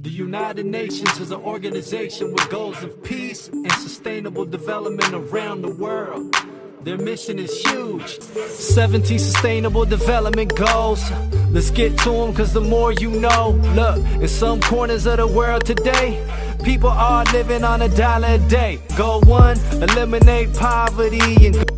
The United Nations is an organization with goals of peace and sustainable development around the world. Their mission is huge 17 sustainable development goals. Let's get to them, cause the more you know. Look, in some corners of the world today, people are living on a dollar a day. Goal one, eliminate poverty and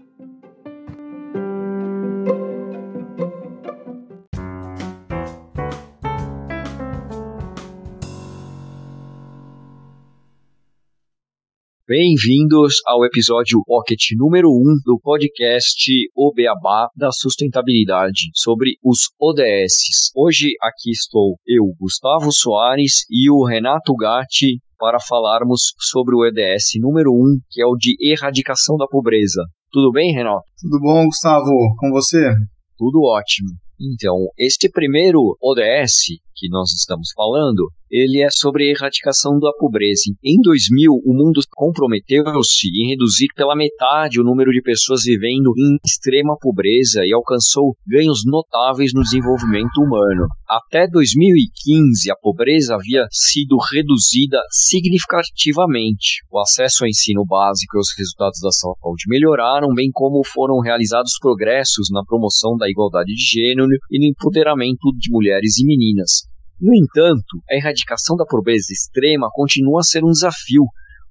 Bem-vindos ao episódio Pocket número 1 um do podcast O Beabá da Sustentabilidade sobre os ODS. Hoje aqui estou eu, Gustavo Soares, e o Renato Gatti para falarmos sobre o EDS número 1, um, que é o de erradicação da pobreza. Tudo bem, Renato? Tudo bom, Gustavo? Com você? Tudo ótimo. Então, este primeiro ODS que nós estamos falando ele é sobre a erradicação da pobreza. Em 2000, o mundo comprometeu-se em reduzir pela metade o número de pessoas vivendo em extrema pobreza e alcançou ganhos notáveis no desenvolvimento humano. Até 2015, a pobreza havia sido reduzida significativamente. O acesso ao ensino básico e os resultados da saúde melhoraram, bem como foram realizados progressos na promoção da igualdade de gênero e no empoderamento de mulheres e meninas. No entanto, a erradicação da pobreza extrema continua a ser um desafio,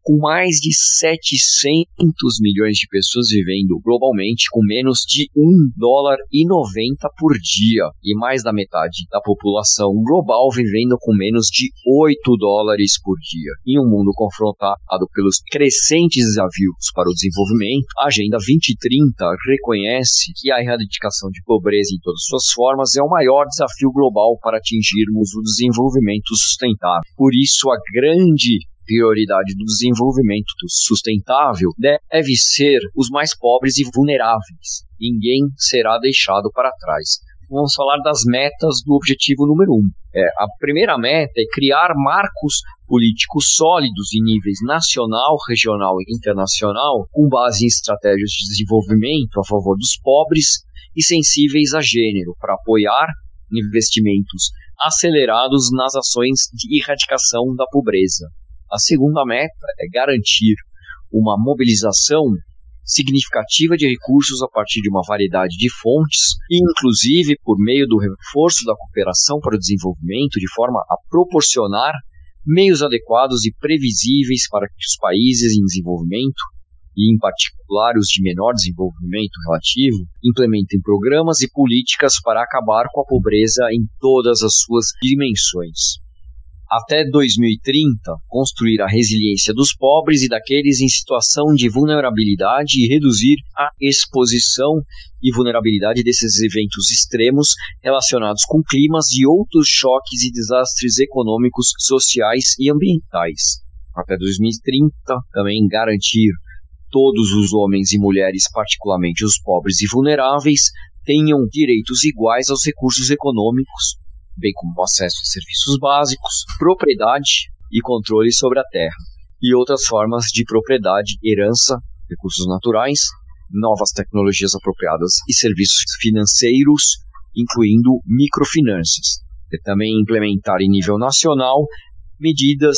com mais de 700 milhões de pessoas vivendo globalmente com menos de 1 dólar e 90 por dia e mais da metade da população global vivendo com menos de 8 dólares por dia. Em um mundo confrontado pelos crescentes desafios para o desenvolvimento, a Agenda 2030 reconhece que a erradicação de pobreza em todas suas formas é o maior desafio global para atingirmos o desenvolvimento sustentável. Por isso, a grande prioridade do desenvolvimento sustentável deve ser os mais pobres e vulneráveis. Ninguém será deixado para trás. Vamos falar das metas do objetivo número um. É, a primeira meta é criar marcos políticos sólidos em níveis nacional, regional e internacional, com base em estratégias de desenvolvimento a favor dos pobres e sensíveis a gênero, para apoiar investimentos acelerados nas ações de erradicação da pobreza. A segunda meta é garantir uma mobilização significativa de recursos a partir de uma variedade de fontes, inclusive por meio do reforço da cooperação para o desenvolvimento, de forma a proporcionar meios adequados e previsíveis para que os países em desenvolvimento, e em particular os de menor desenvolvimento relativo, implementem programas e políticas para acabar com a pobreza em todas as suas dimensões até 2030, construir a resiliência dos pobres e daqueles em situação de vulnerabilidade e reduzir a exposição e vulnerabilidade desses eventos extremos relacionados com climas e outros choques e desastres econômicos, sociais e ambientais. Até 2030, também garantir todos os homens e mulheres, particularmente os pobres e vulneráveis, tenham direitos iguais aos recursos econômicos, bem como acesso a serviços básicos, propriedade e controle sobre a terra, e outras formas de propriedade, herança, recursos naturais, novas tecnologias apropriadas e serviços financeiros, incluindo microfinanças. E também implementar em nível nacional medidas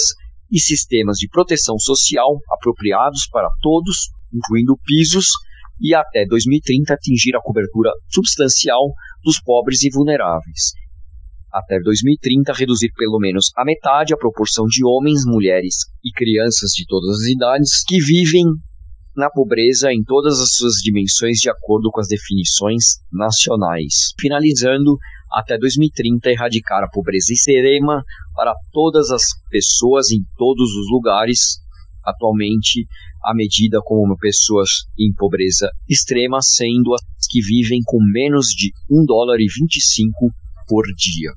e sistemas de proteção social apropriados para todos, incluindo pisos, e até 2030 atingir a cobertura substancial dos pobres e vulneráveis, até 2030 reduzir pelo menos a metade a proporção de homens, mulheres e crianças de todas as idades que vivem na pobreza em todas as suas dimensões de acordo com as definições nacionais. Finalizando, até 2030 erradicar a pobreza extrema para todas as pessoas em todos os lugares. Atualmente, a medida como pessoas em pobreza extrema sendo as que vivem com menos de 1 dólar e 25 por dia.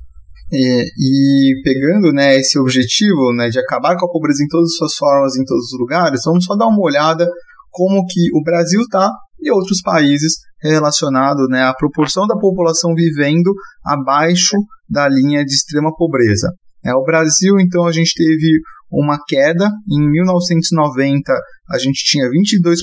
É, e pegando né, esse objetivo né, de acabar com a pobreza em todas as suas formas, em todos os lugares, vamos só dar uma olhada como que o Brasil está e outros países relacionado né, à proporção da população vivendo abaixo da linha de extrema pobreza. É, o Brasil, então, a gente teve uma queda. Em 1990, a gente tinha 22%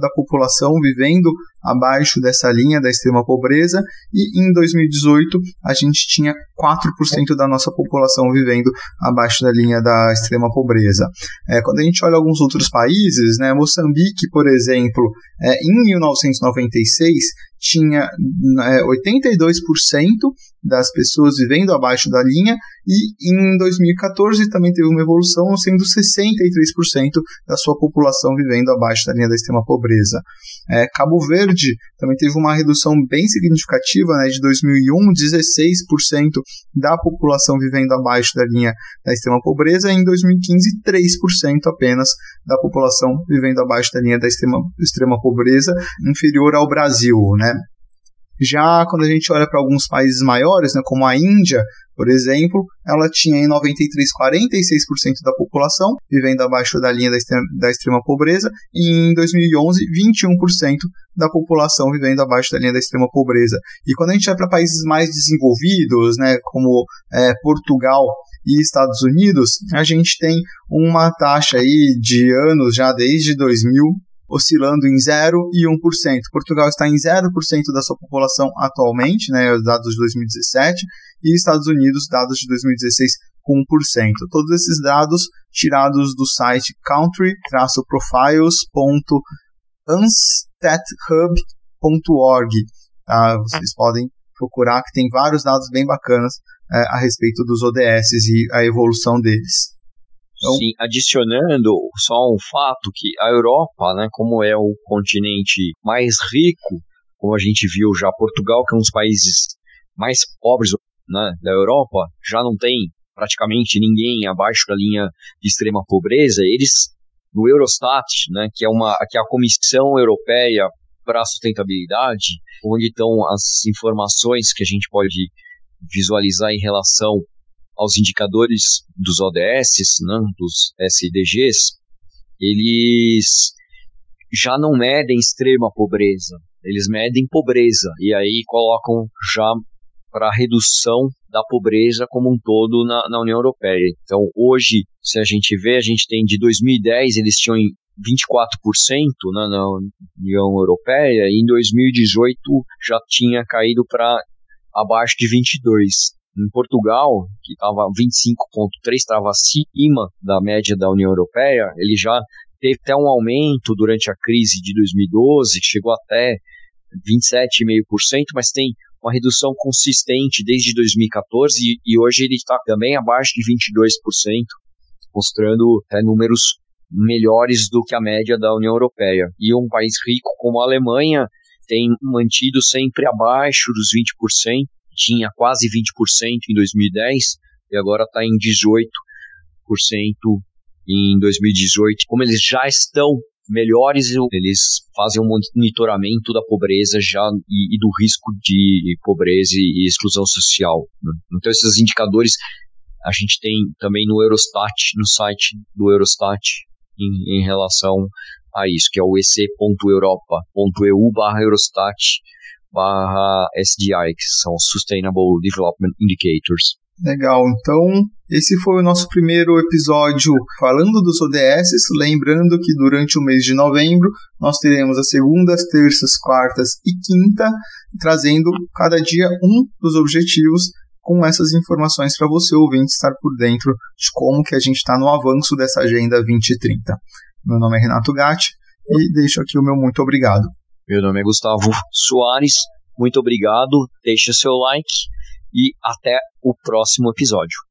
da população vivendo abaixo dessa linha da extrema pobreza, e em 2018 a gente tinha 4% da nossa população vivendo abaixo da linha da extrema pobreza. É, quando a gente olha alguns outros países, né, Moçambique, por exemplo, é, em 1996 tinha é, 82% das pessoas vivendo abaixo da linha e em 2014 também teve uma evolução, sendo 63% da sua população vivendo abaixo da linha da extrema pobreza. É, Cabo Verde também teve uma redução bem significativa, né, de 2001, 16% da população vivendo abaixo da linha da extrema pobreza, e em 2015, 3% apenas da população vivendo abaixo da linha da extrema, extrema pobreza, inferior ao Brasil. Né? Já quando a gente olha para alguns países maiores, né, como a Índia, por exemplo, ela tinha em 93 46% da população vivendo abaixo da linha da extrema, da extrema pobreza e em 2011 21% da população vivendo abaixo da linha da extrema pobreza. E quando a gente vai para países mais desenvolvidos, né, como é, Portugal e Estados Unidos, a gente tem uma taxa aí de anos já desde 2000 oscilando em 0 e 1%. Portugal está em 0% da sua população atualmente, né, os dados de 2017, e Estados Unidos, dados de 2016, com 1%. Todos esses dados tirados do site country-profiles.unstathub.org. Tá? Vocês podem procurar que tem vários dados bem bacanas é, a respeito dos ODS e a evolução deles. Então, Sim, adicionando só um fato que a Europa, né, como é o continente mais rico, como a gente viu já, Portugal, que é um dos países mais pobres né, da Europa, já não tem praticamente ninguém abaixo da linha de extrema pobreza. Eles, no Eurostat, né, que é, uma, que é a Comissão Europeia para a Sustentabilidade, onde estão as informações que a gente pode visualizar em relação aos indicadores dos ODS, né, dos SDGs, eles já não medem extrema pobreza, eles medem pobreza e aí colocam já para redução da pobreza como um todo na, na, União Europeia. Então, hoje, se a gente vê, a gente tem de 2010 eles tinham 24% né, na União Europeia e em 2018 já tinha caído para abaixo de 22 em Portugal, que estava 25,3, estava acima da média da União Europeia, ele já teve até um aumento durante a crise de 2012, que chegou até 27,5%, mas tem uma redução consistente desde 2014 e, e hoje ele está também abaixo de 22%, mostrando até números melhores do que a média da União Europeia. E um país rico como a Alemanha tem mantido sempre abaixo dos 20%, tinha quase 20% em 2010 e agora está em 18% em 2018. Como eles já estão melhores, eles fazem um monitoramento da pobreza já e, e do risco de pobreza e exclusão social. Né? Então esses indicadores a gente tem também no Eurostat, no site do Eurostat, em, em relação a isso, que é o ec.europa.eu barra Eurostat barra SDI, que são Sustainable Development Indicators. Legal, então esse foi o nosso primeiro episódio falando dos ODS. Lembrando que durante o mês de novembro nós teremos as segundas, terças, quartas e quinta, trazendo cada dia um dos objetivos com essas informações para você ouvinte estar por dentro de como que a gente está no avanço dessa agenda 2030. Meu nome é Renato Gatti e deixo aqui o meu muito obrigado. Meu nome é Gustavo Soares. Muito obrigado. Deixe seu like e até o próximo episódio.